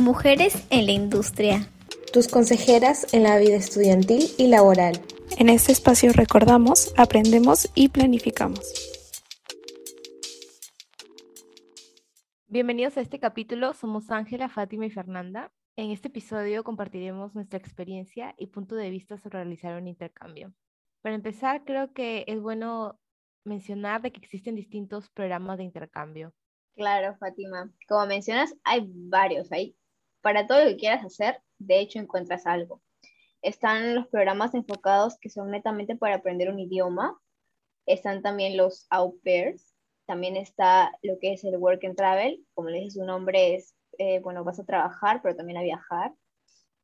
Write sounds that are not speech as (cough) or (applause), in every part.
Mujeres en la industria. Tus consejeras en la vida estudiantil y laboral. En este espacio recordamos, aprendemos y planificamos. Bienvenidos a este capítulo. Somos Ángela, Fátima y Fernanda. En este episodio compartiremos nuestra experiencia y punto de vista sobre realizar un intercambio. Para empezar, creo que es bueno mencionar de que existen distintos programas de intercambio. Claro, Fátima. Como mencionas, hay varios. Hay para todo lo que quieras hacer, de hecho encuentras algo. Están los programas enfocados que son netamente para aprender un idioma. Están también los au pairs. También está lo que es el work and travel. Como le dice su nombre, es, eh, bueno, vas a trabajar, pero también a viajar.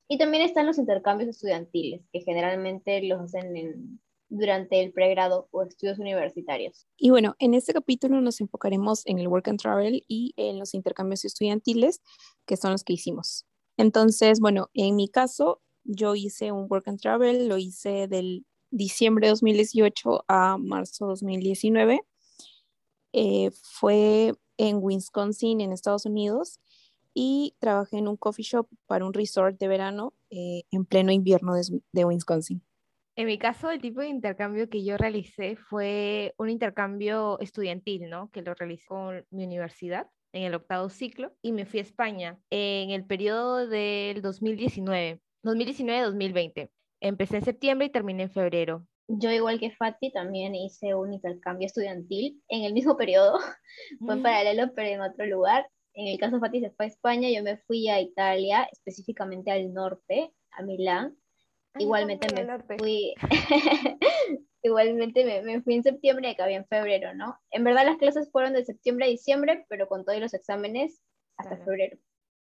Y también están los intercambios estudiantiles, que generalmente los hacen en durante el pregrado o estudios universitarios. Y bueno, en este capítulo nos enfocaremos en el Work and Travel y en los intercambios estudiantiles, que son los que hicimos. Entonces, bueno, en mi caso, yo hice un Work and Travel, lo hice del diciembre de 2018 a marzo de 2019. Eh, fue en Wisconsin, en Estados Unidos, y trabajé en un coffee shop para un resort de verano eh, en pleno invierno de Wisconsin. En mi caso, el tipo de intercambio que yo realicé fue un intercambio estudiantil, ¿no? Que lo realicé con mi universidad en el octavo ciclo y me fui a España en el periodo del 2019, 2019-2020. Empecé en septiembre y terminé en febrero. Yo, igual que Fati, también hice un intercambio estudiantil en el mismo periodo. (laughs) fue en paralelo, pero en otro lugar. En el caso de Fati se fue a España, yo me fui a Italia, específicamente al norte, a Milán (laughs) igualmente me fui, igualmente me, fui en septiembre y acabé en febrero, ¿no? En verdad las clases fueron de septiembre a diciembre, pero con todos los exámenes hasta febrero.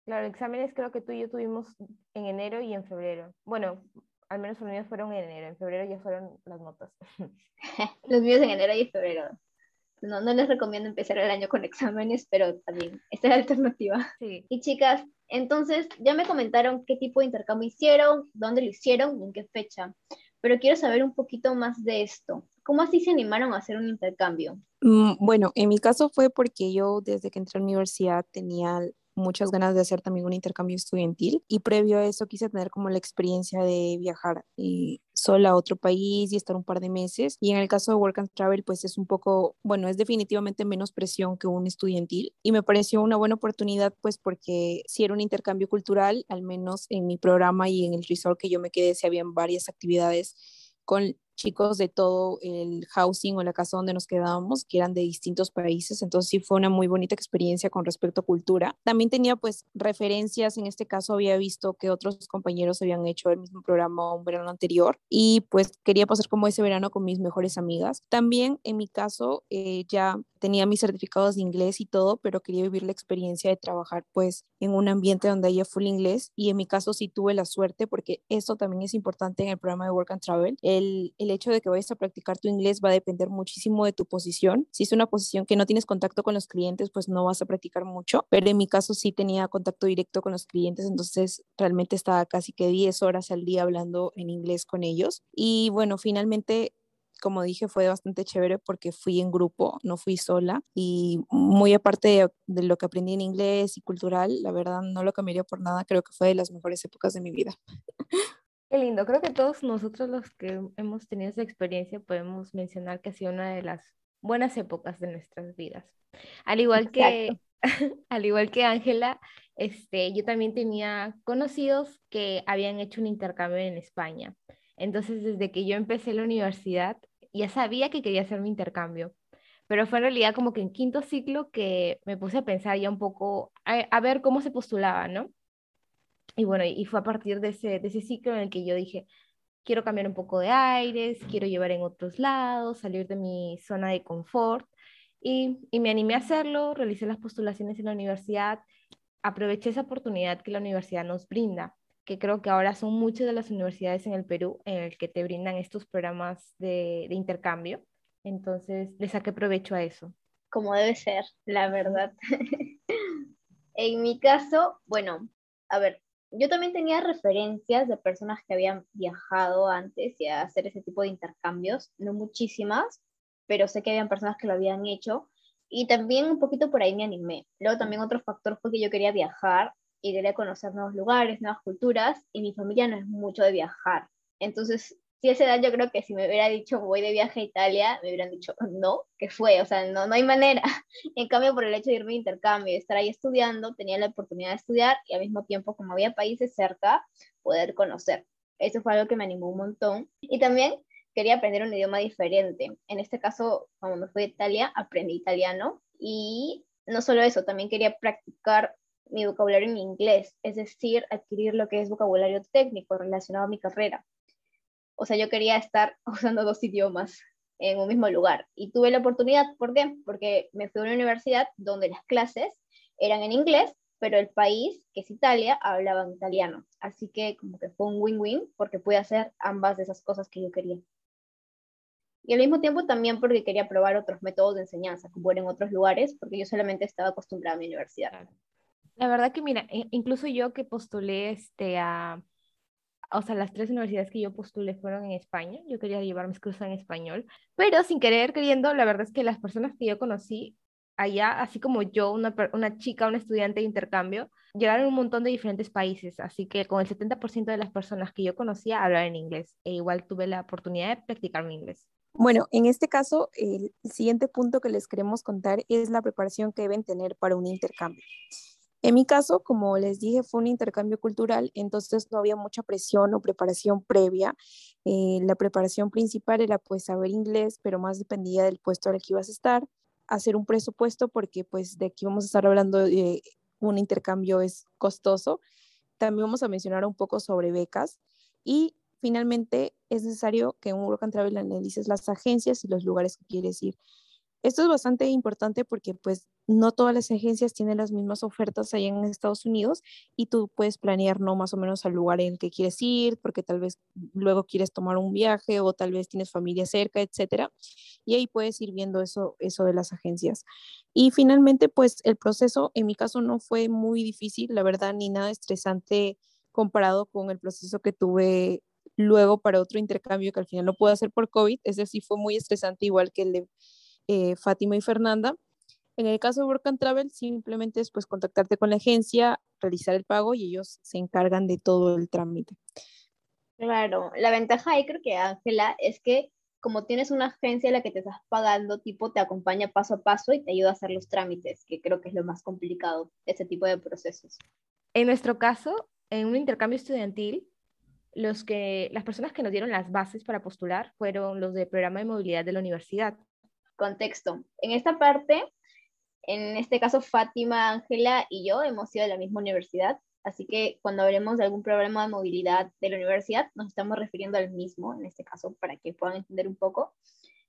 Claro, exámenes creo que tú y yo tuvimos en enero y en febrero. Bueno, al menos los míos fueron en enero, en febrero ya fueron las notas. (laughs) (laughs) los míos en enero y febrero. No, no les recomiendo empezar el año con exámenes, pero también esta es la alternativa. Sí. Y chicas, entonces ya me comentaron qué tipo de intercambio hicieron, dónde lo hicieron y en qué fecha. Pero quiero saber un poquito más de esto. ¿Cómo así se animaron a hacer un intercambio? Mm, bueno, en mi caso fue porque yo desde que entré a la universidad tenía muchas ganas de hacer también un intercambio estudiantil y previo a eso quise tener como la experiencia de viajar sola a otro país y estar un par de meses. Y en el caso de Work and Travel, pues es un poco, bueno, es definitivamente menos presión que un estudiantil y me pareció una buena oportunidad, pues porque si era un intercambio cultural, al menos en mi programa y en el resort que yo me quedé, si habían varias actividades con chicos de todo el housing o la casa donde nos quedábamos, que eran de distintos países, entonces sí fue una muy bonita experiencia con respecto a cultura. También tenía pues referencias, en este caso había visto que otros compañeros habían hecho el mismo programa un verano anterior y pues quería pasar como ese verano con mis mejores amigas. También en mi caso eh, ya tenía mis certificados de inglés y todo, pero quería vivir la experiencia de trabajar pues en un ambiente donde haya full inglés y en mi caso sí tuve la suerte porque esto también es importante en el programa de Work and Travel. El, el hecho de que vayas a practicar tu inglés va a depender muchísimo de tu posición. Si es una posición que no tienes contacto con los clientes, pues no vas a practicar mucho, pero en mi caso sí tenía contacto directo con los clientes, entonces realmente estaba casi que 10 horas al día hablando en inglés con ellos. Y bueno, finalmente como dije, fue bastante chévere porque fui en grupo, no fui sola y muy aparte de, lo que aprendí en inglés y cultural, la verdad no lo cambiaría por nada, creo que fue de las mejores épocas de mi vida. (laughs) Qué lindo, creo que todos nosotros los que hemos tenido esa experiencia podemos mencionar que ha sido una de las buenas épocas de nuestras vidas. Al igual que (laughs) al igual que Ángela, este, yo también tenía conocidos que habían hecho un intercambio en España. Entonces, desde que yo empecé la universidad, ya sabía que quería hacer mi intercambio, pero fue en realidad como que en quinto ciclo que me puse a pensar ya un poco, a, ver cómo se postulaba, ¿no? Y bueno, y fue a partir de ese, de ese ciclo en el que yo dije, quiero cambiar un poco de aires, quiero llevar en otros lados, salir de mi zona de confort. Y, y, me animé a hacerlo, realicé las postulaciones en la universidad, aproveché esa oportunidad que la universidad nos brinda que creo que ahora son muchas de las universidades en el Perú en el que te brindan estos programas de, intercambio. Entonces, le saqué provecho a eso. Como debe ser, la verdad. (laughs) en mi caso, bueno, a ver, yo también tenía referencias de personas que habían viajado antes y a hacer ese tipo de intercambios, no muchísimas, pero sé que habían personas que lo habían hecho y también un poquito por ahí me animé. Luego también otro factor fue que yo quería viajar y quería conocer nuevos lugares, nuevas culturas, y mi familia no es mucho de viajar. Entonces, si a esa edad yo creo que si me hubiera dicho voy de viaje a Italia, me hubieran dicho no, que fue, o sea, no, no hay manera. (laughs) En cambio, por el hecho de irme de intercambio y estar ahí estudiando, tenía la oportunidad de estudiar y al mismo tiempo, como había países cerca, poder conocer. Eso fue algo que me animó un montón. Y también quería aprender un idioma diferente. En este caso, cuando me fui a Italia, aprendí italiano y no solo eso, también quería practicar mi vocabulario en inglés, es decir, adquirir lo que es vocabulario técnico relacionado a mi carrera. O sea, yo quería estar (laughs) usando dos idiomas en un mismo lugar. Y tuve la oportunidad, ¿por qué? Porque me fui a una universidad donde las clases eran en inglés, pero el país, que es Italia, hablaba en italiano. Así que como que fue un win-win porque pude hacer ambas de esas cosas que yo quería. Y al mismo tiempo también porque quería probar otros métodos de enseñanza, como en otros lugares, porque yo solamente estaba acostumbrada a mi universidad. La verdad que mira, incluso yo que postulé este, a, o sea, las tres universidades que yo postulé fueron en España, yo quería llevar mis cursos en español, pero sin querer, queriendo, la verdad es que las personas que yo conocí allá, así como yo, una, una chica, una estudiante de intercambio, llegaron un montón de diferentes países, así que con el 70% de las personas que yo conocía hablaban inglés, e igual tuve la oportunidad de practicar mi inglés. Bueno, en este caso, el siguiente punto que les queremos contar es la preparación que deben tener para un intercambio. En mi caso, como les dije, fue un intercambio cultural, entonces no había mucha presión o preparación previa. Eh, la preparación principal era pues saber inglés, pero más dependía del puesto al que ibas a estar, hacer un presupuesto porque pues de aquí vamos a estar hablando de un intercambio es costoso. También vamos a mencionar un poco sobre becas y finalmente es necesario que un Work and Travel analices las agencias y los lugares que quieres ir. Esto es bastante importante porque pues no todas las agencias tienen las mismas ofertas allá en Estados Unidos y tú puedes planear no más o menos al lugar en el que quieres ir porque tal vez luego quieres tomar un viaje o tal vez tienes familia cerca, etcétera. Y ahí puedes ir viendo eso eso de las agencias. Y finalmente pues el proceso en mi caso no fue muy difícil, la verdad, ni nada estresante comparado con el proceso que tuve luego para otro intercambio que al final no pude hacer por COVID. Ese sí fue muy estresante, igual que el de eh, Fátima y Fernanda. En el caso de Work and Travel, simplemente es pues contactarte con la agencia, realizar el pago y ellos se encargan de todo el trámite. Claro, la ventaja ahí creo que Ángela es que como tienes una agencia a la que te estás pagando, tipo te acompaña paso a paso y te ayuda a hacer los trámites, que creo que es lo más complicado, ese tipo de procesos. En nuestro caso, en un intercambio estudiantil, los que, las personas que nos dieron las bases para postular fueron los del programa de movilidad de la universidad. Contexto. En esta parte, en este caso Fátima, Ángela y yo hemos sido de la misma universidad, así que cuando hablemos de algún programa de movilidad de la universidad, nos estamos refiriendo al mismo, en este caso, para que puedan entender un poco.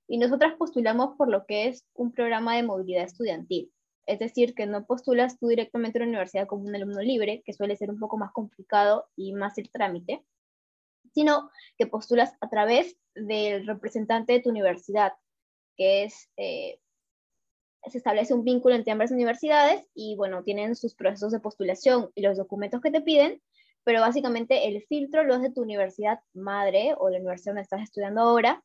Y nosotras postulamos por lo que es un programa de movilidad estudiantil. Es decir, que no postulas tú directamente a la universidad como un alumno libre, que suele ser un poco más complicado y más el trámite, sino que postulas a través del representante de tu universidad, que es, eh, se establece un vínculo entre ambas universidades y bueno, tienen sus procesos de postulación y los documentos que te piden, pero básicamente el filtro lo de tu universidad madre o la universidad donde estás estudiando ahora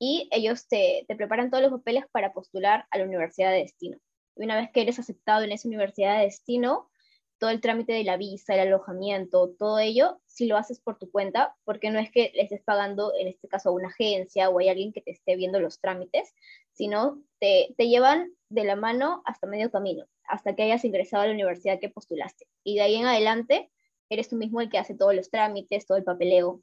y ellos te, te preparan todos los papeles para postular a la universidad de destino. Y una vez que eres aceptado en esa universidad de destino, todo el trámite de la visa, el alojamiento, todo ello, si lo haces por tu cuenta, porque no es que le estés pagando, en este caso, a una agencia o hay alguien que te esté viendo los trámites, sino te, te llevan de la mano hasta medio camino, hasta que hayas ingresado a la universidad que postulaste. Y de ahí en adelante, eres tú mismo el que hace todos los trámites, todo el papeleo,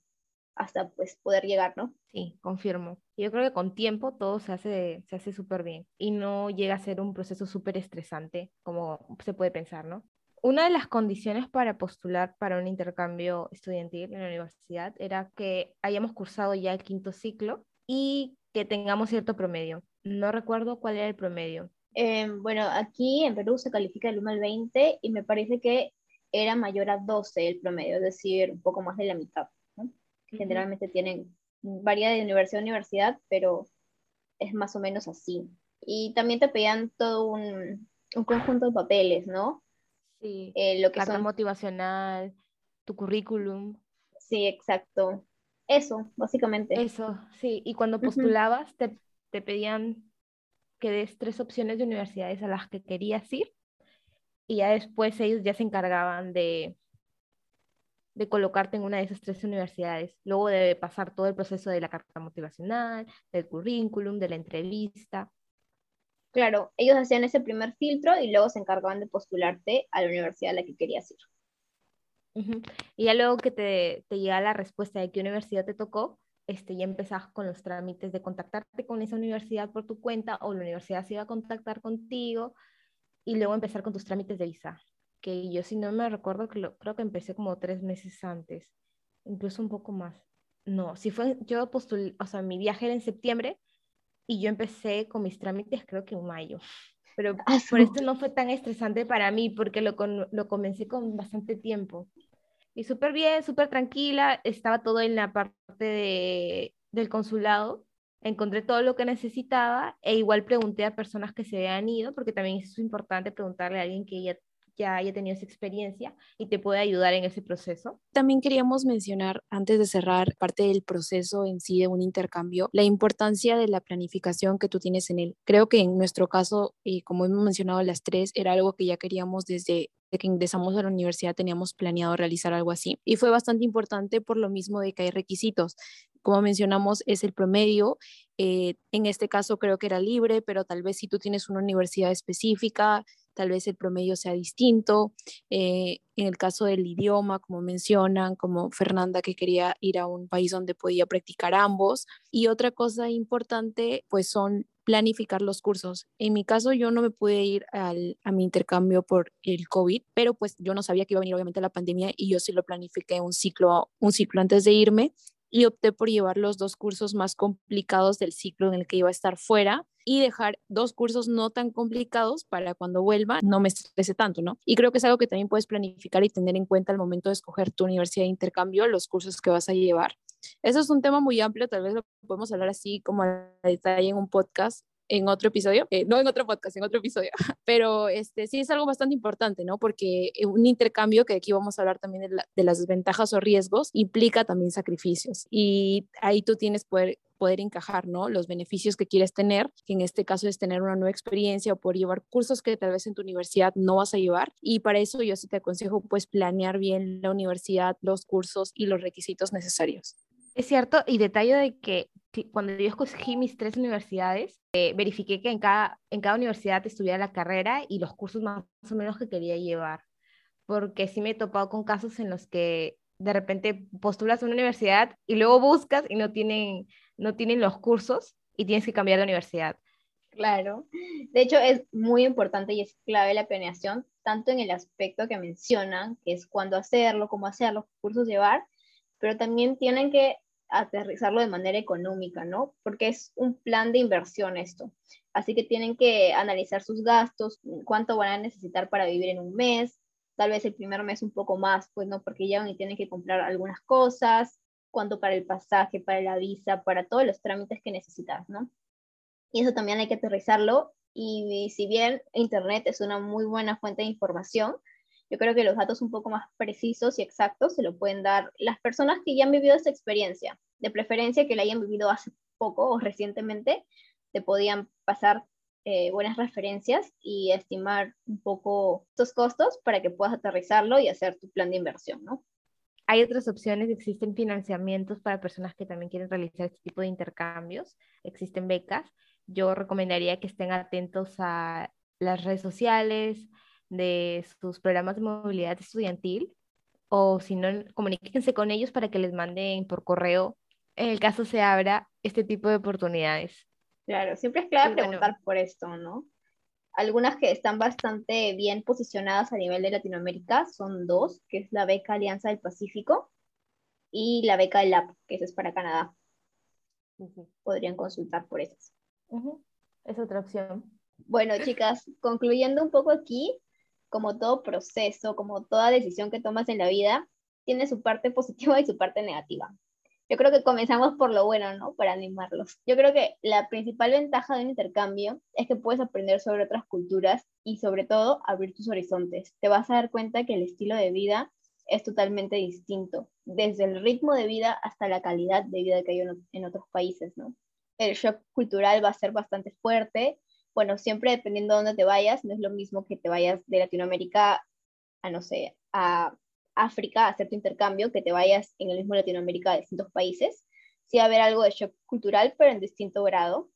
hasta pues poder llegar, ¿no? Sí, confirmo. Yo creo que con tiempo todo se hace se hace súper bien y no llega a ser un proceso súper estresante como se puede pensar, ¿no? Una de las condiciones para postular para un intercambio estudiantil en la universidad era que hayamos cursado ya el quinto ciclo y que tengamos cierto promedio. No recuerdo cuál era el promedio. Eh, bueno, aquí en Perú se califica el 1 al 20 y me parece que era mayor a 12 el promedio, es decir, un poco más de la mitad. Generalmente tienen varía de universidad a universidad, pero es más o menos así. Y también te pedían todo un, un conjunto de papeles, ¿no? Sí, eh, lo que carta motivacional, tu currículum. Sí, exacto. Eso, básicamente. Eso, sí. Y cuando postulabas, te, te pedían que des tres opciones de universidades a las que querías ir y ya después ellos ya se encargaban de, de colocarte en una de esas tres universidades. Luego de pasar todo el proceso de la carta motivacional, del currículum, de la entrevista. Claro, ellos hacían ese primer filtro y luego se encargaban de postularte a la universidad a la que querías ir. Y ya luego que te, te llega la respuesta de qué universidad te tocó, este, ya empezás con los trámites de contactarte con esa universidad por tu cuenta o la universidad se iba a contactar contigo y luego empezar con tus trámites de visa. Que yo si no me recuerdo, creo que empecé como tres meses antes, incluso un poco más. No, si fue, yo postulé, o sea, mi viaje era en septiembre y yo empecé con mis trámites creo que en mayo. Pero ah, por esto no fue tan estresante para mí porque lo, lo comencé con bastante tiempo. Y súper bien, súper tranquila, estaba todo en la parte de, del consulado, encontré todo lo que necesitaba e igual pregunté a personas que se habían ido, porque también es importante preguntarle a alguien que ya ya haya tenido esa experiencia y te puede ayudar en ese proceso. También queríamos mencionar, antes de cerrar parte del proceso en sí de un intercambio, la importancia de la planificación que tú tienes en él. Creo que en nuestro caso, y como hemos mencionado las tres, era algo que ya queríamos desde que ingresamos a la universidad teníamos planeado realizar algo así. Y fue bastante importante por lo mismo de que hay requisitos. Como mencionamos, es el promedio. Eh, en este caso creo que era libre, pero tal vez si tú tienes una universidad específica, tal vez el promedio sea distinto. Eh, en el caso del idioma, como mencionan, como Fernanda que quería ir a un país donde podía practicar ambos. Y otra cosa importante, pues son planificar los cursos. En mi caso, yo no me pude ir al, a mi intercambio por el COVID, pero pues yo no sabía que iba a venir obviamente la pandemia y yo sí lo planifiqué un ciclo, un ciclo antes de irme y opté por llevar los dos cursos más complicados del ciclo en el que iba a estar fuera y dejar dos cursos no tan complicados para cuando vuelva no me estrese tanto, ¿no? Y creo que es algo que también puedes planificar y tener en cuenta al momento de escoger tu universidad de intercambio, los cursos que vas a llevar. Eso es un tema muy amplio, tal vez lo podemos hablar así como a detalle en un podcast, en otro episodio, eh, no en otro podcast, en otro episodio, (laughs) pero este sí es algo bastante importante, ¿no? Porque eh, un intercambio, que aquí vamos a hablar también de, de las ventajas o riesgos, implica también sacrificios y ahí tú tienes poder poder encajar, ¿no? Los beneficios que quieres tener, que en este caso es tener una nueva experiencia o poder llevar cursos que tal vez en tu universidad no vas a llevar. Y para eso yo sí te aconsejo, pues, planear bien la universidad, los cursos y los requisitos necesarios. Es cierto, y detalle de que cuando yo escogí mis tres universidades, eh, verifiqué que en cada, en cada universidad estuviera la carrera y los cursos más o menos que quería llevar, porque sí me he topado con casos en los que de repente postulas a una universidad y luego buscas y no tienen, no tienen los cursos y tienes que cambiar de universidad. Claro, de hecho es muy importante y es clave la planeación, tanto en el aspecto que mencionan, que es cuándo hacerlo, cómo hacerlo, cursos llevar, pero también tienen que aterrizarlo de manera económica, ¿no? Porque es un plan de inversión esto. Así que tienen que analizar sus gastos, cuánto van a necesitar para vivir en un mes, tal vez el primer mes un poco más, pues no, porque ya tienen que comprar algunas cosas, cuánto para el pasaje, para la visa, para todos los trámites que necesitas, ¿no? Y eso también hay que aterrizarlo. Y si bien Internet es una muy buena fuente de información, yo creo que los datos un poco más precisos y exactos se lo pueden dar las personas que ya han vivido esta experiencia, de preferencia que la hayan vivido hace poco o recientemente, te podían pasar eh, buenas referencias y estimar un poco estos costos para que puedas aterrizarlo y hacer tu plan de inversión, ¿no? Hay otras opciones, existen financiamientos para personas que también quieren realizar este tipo de intercambios, existen becas. Yo recomendaría que estén atentos a las redes sociales, de sus programas de movilidad estudiantil o si no, comuníquense con ellos para que les manden por correo en el caso se abra este tipo de oportunidades. Claro, siempre es clave preguntar por esto, ¿no? Algunas que están bastante bien posicionadas a nivel de Latinoamérica son dos, que es la beca Alianza del Pacífico y la beca LAP, que es para Canadá. Podrían consultar por esas. Es otra opción. Bueno, chicas, concluyendo un poco aquí, como todo proceso, como toda decisión que tomas en la vida, tiene su parte (laughs) positiva y su parte negativa. Yo creo que comenzamos por lo bueno, ¿no? Para animarlos. Yo creo que la principal ventaja de un intercambio es que puedes aprender sobre otras culturas y sobre todo abrir tus horizontes. Te vas a dar cuenta que el estilo de vida es totalmente distinto, desde el ritmo de vida hasta la calidad de vida que hay en otros países, ¿no? El shock cultural va a ser bastante fuerte bueno, siempre dependiendo de dónde te vayas, no es lo mismo que te vayas de Latinoamérica a, no sé, a África a hacer tu intercambio, que te vayas en el mismo Latinoamérica a distintos países. Sí va a haber algo de shock cultural, pero en distinto grado.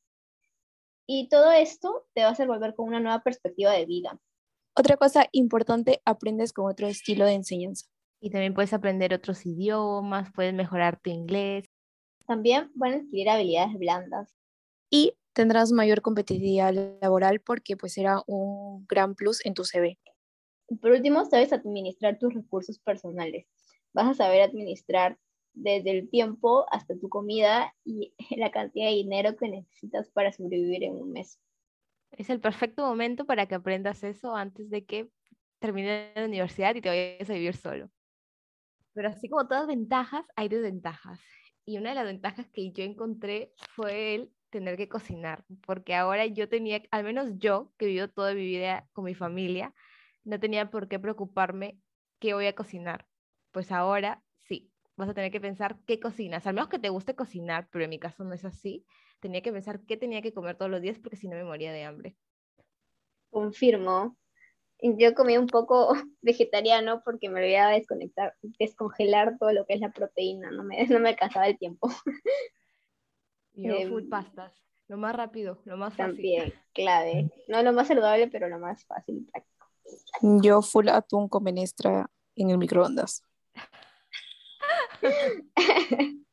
Y todo esto te va a hacer volver con una nueva perspectiva de vida. Otra cosa importante, aprendes con otro estilo de enseñanza. Y también puedes aprender otros idiomas, puedes mejorar tu inglés. También van a adquirir habilidades blandas. Y tendrás mayor competitividad laboral porque pues será un gran plus en tu CV. Por último, sabes administrar tus recursos personales. Vas a saber administrar desde el tiempo hasta tu comida y (laughs) la cantidad de dinero que necesitas para sobrevivir en un mes. Es el perfecto momento para que aprendas eso antes de que termines la universidad y te vayas a vivir solo. Pero así como todas ventajas, hay desventajas. Y una de las ventajas que yo encontré fue el tener que cocinar, porque ahora yo tenía, al menos yo, que vivo toda mi vida con mi familia, no tenía por qué preocuparme qué voy a cocinar. Pues ahora sí, vas a tener que pensar qué cocinas, al menos que te guste cocinar, pero en mi caso no es así. Tenía que pensar qué tenía que comer todos los días porque si no me moría de hambre. Confirmo. Yo comí un poco (laughs) vegetariano porque me olvidaba desconectar, descongelar todo lo que es la proteína, no me, (laughs) no me alcanzaba el tiempo. (laughs) Yo eh, food pastas, lo más rápido, lo más fácil. También, clave. No lo más saludable, pero lo más fácil y práctico. Yo full atún con menestra en el microondas. (laughs)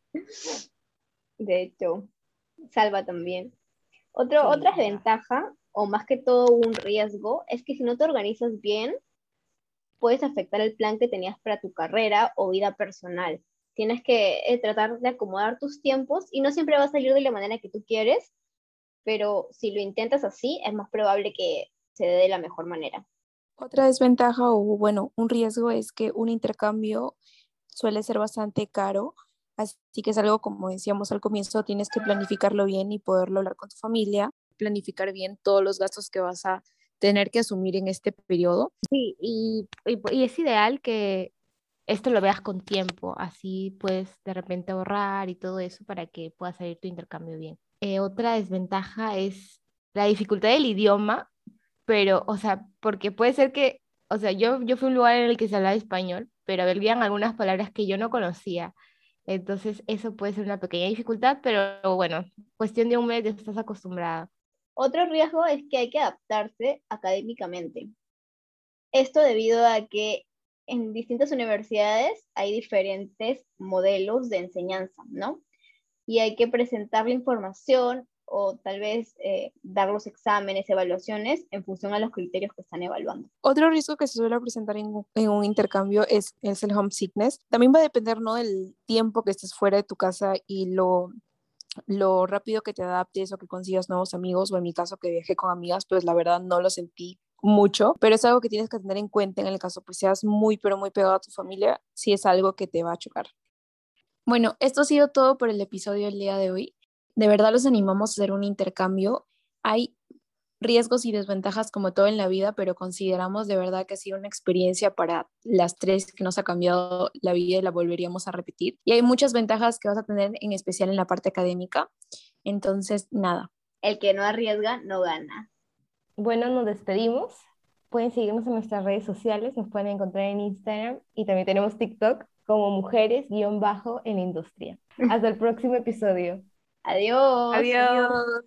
De hecho, salva también. Otro, otra ventaja, o más que todo un riesgo, es que si no te organizas bien, puedes afectar el plan que tenías para tu carrera o vida personal. Tienes que eh, tratar de acomodar tus tiempos y no siempre va a salir de la manera que tú quieres, pero si lo intentas así, es más probable que se dé de la mejor manera. Otra desventaja o bueno, un riesgo es que un intercambio suele ser bastante caro, así que es algo como decíamos al comienzo, tienes que planificarlo bien y poderlo hablar con tu familia, planificar bien todos los gastos que vas a tener que asumir en este periodo. Sí, y, y, es ideal que esto lo veas con tiempo, así puedes de repente ahorrar y todo eso para que pueda salir tu intercambio bien. Eh, otra desventaja es la dificultad del idioma pero, o sea, porque puede ser que, o sea, yo, yo fui a un lugar en el que se hablaba español, pero habían algunas palabras que yo no conocía. Entonces, eso puede ser una pequeña dificultad, pero bueno, cuestión de un mes ya estás acostumbrada. Otro riesgo es que hay que adaptarse académicamente. Esto debido a que en distintas universidades hay diferentes modelos de enseñanza, ¿no? Y hay que presentar la información o tal vez eh, dar los exámenes, evaluaciones en función a los criterios que están evaluando. Otro riesgo que se suele presentar en, un intercambio es, es, el homesickness. También va a depender ¿no? del tiempo que estés fuera de tu casa y lo, lo rápido que te adaptes o que consigas nuevos amigos, o en mi caso que viajé con amigas, pues la verdad no lo sentí mucho, pero es algo que tienes que tener en cuenta en el caso pues seas muy pero muy pegado a tu familia, si es algo que te va a chocar. Bueno, esto ha sido todo por el episodio del día de hoy de verdad los animamos a hacer un intercambio. Hay riesgos y desventajas como todo en la vida, pero consideramos de verdad que ha sido una experiencia para las tres que nos ha cambiado la vida y la volveríamos a repetir. Y hay muchas ventajas que vas a tener, en especial en la parte académica. Entonces, nada. El que no arriesga, no gana. Bueno, nos despedimos. Pueden seguirnos en nuestras redes sociales, nos pueden encontrar en Instagram y también tenemos TikTok como mujeres-en industria. (laughs) Hasta el próximo episodio. Adiós. Adiós.